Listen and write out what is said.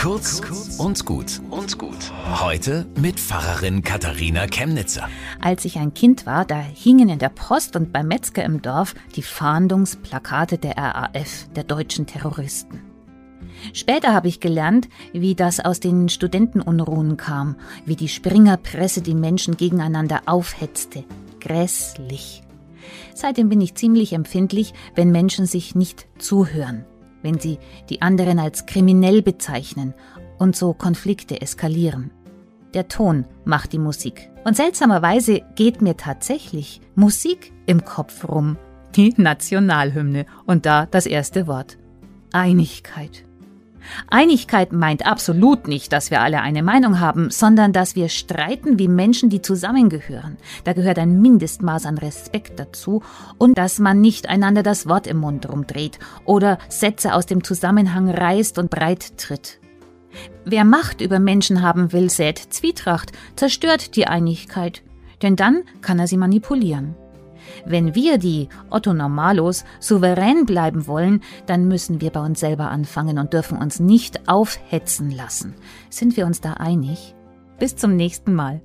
Kurz und gut und gut. Heute mit Pfarrerin Katharina Chemnitzer. Als ich ein Kind war, da hingen in der Post und beim Metzger im Dorf die Fahndungsplakate der RAF, der deutschen Terroristen. Später habe ich gelernt, wie das aus den Studentenunruhen kam, wie die Springerpresse die Menschen gegeneinander aufhetzte. Grässlich. Seitdem bin ich ziemlich empfindlich, wenn Menschen sich nicht zuhören, wenn sie die anderen als kriminell bezeichnen und so Konflikte eskalieren. Der Ton macht die Musik. Und seltsamerweise geht mir tatsächlich Musik im Kopf rum. Die Nationalhymne und da das erste Wort. Einigkeit. Einigkeit meint absolut nicht, dass wir alle eine Meinung haben, sondern dass wir streiten wie Menschen, die zusammengehören. Da gehört ein Mindestmaß an Respekt dazu und dass man nicht einander das Wort im Mund rumdreht oder Sätze aus dem Zusammenhang reißt und breit tritt. Wer Macht über Menschen haben will, sät Zwietracht, zerstört die Einigkeit, denn dann kann er sie manipulieren. Wenn wir, die Otto Normalos, souverän bleiben wollen, dann müssen wir bei uns selber anfangen und dürfen uns nicht aufhetzen lassen. Sind wir uns da einig? Bis zum nächsten Mal.